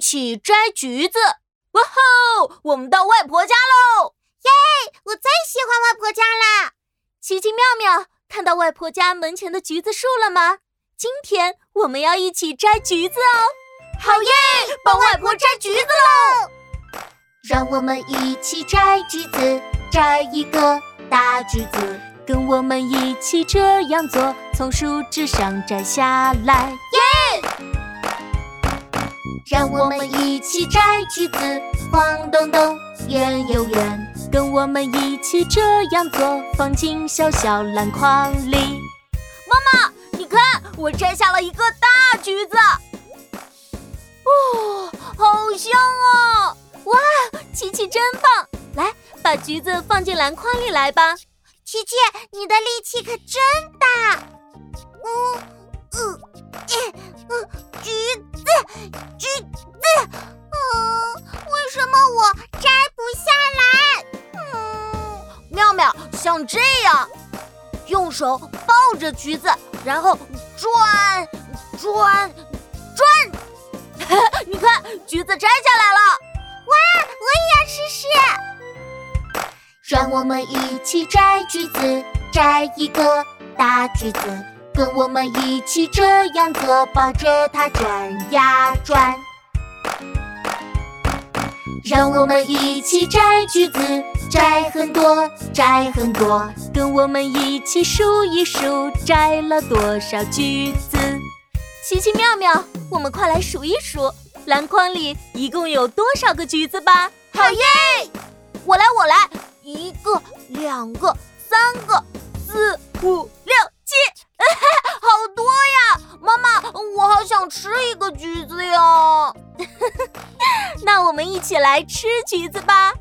一起摘橘子。哇吼！我们到外婆家喽！耶！我最喜欢外婆家啦。奇奇妙妙，看到外婆家门前的橘子树了吗？今天我们要一起摘橘子哦！好耶！帮外婆摘橘子喽！让我们一起摘橘子，摘一个大橘子。跟我们一起这样做，从树枝上摘下来，耶！让我们一起摘橘子，黄咚咚，圆又圆。跟我们一起这样做，放进小小篮筐里。妈妈，你看，我摘下了一个大橘子。哦，好香啊！哇，琪琪真棒！来，把橘子放进篮筐里来吧。琪琪，你的力气可真大！嗯像这样，用手抱着橘子，然后转转转，你看，橘子摘下来了！哇，我也要试试。让我们一起摘橘子，摘一个大橘子。跟我们一起这样做，抱着它转呀转。让我们一起摘橘子，摘很多，摘很多。跟我们一起数一数，摘了多少橘子？奇奇妙妙，我们快来数一数，篮筐里一共有多少个橘子吧！好耶！我来，我来。一个，两个，三个，四五六七，好多呀！妈妈，我好想吃一个橘子哟！那我们一起来吃橘子吧。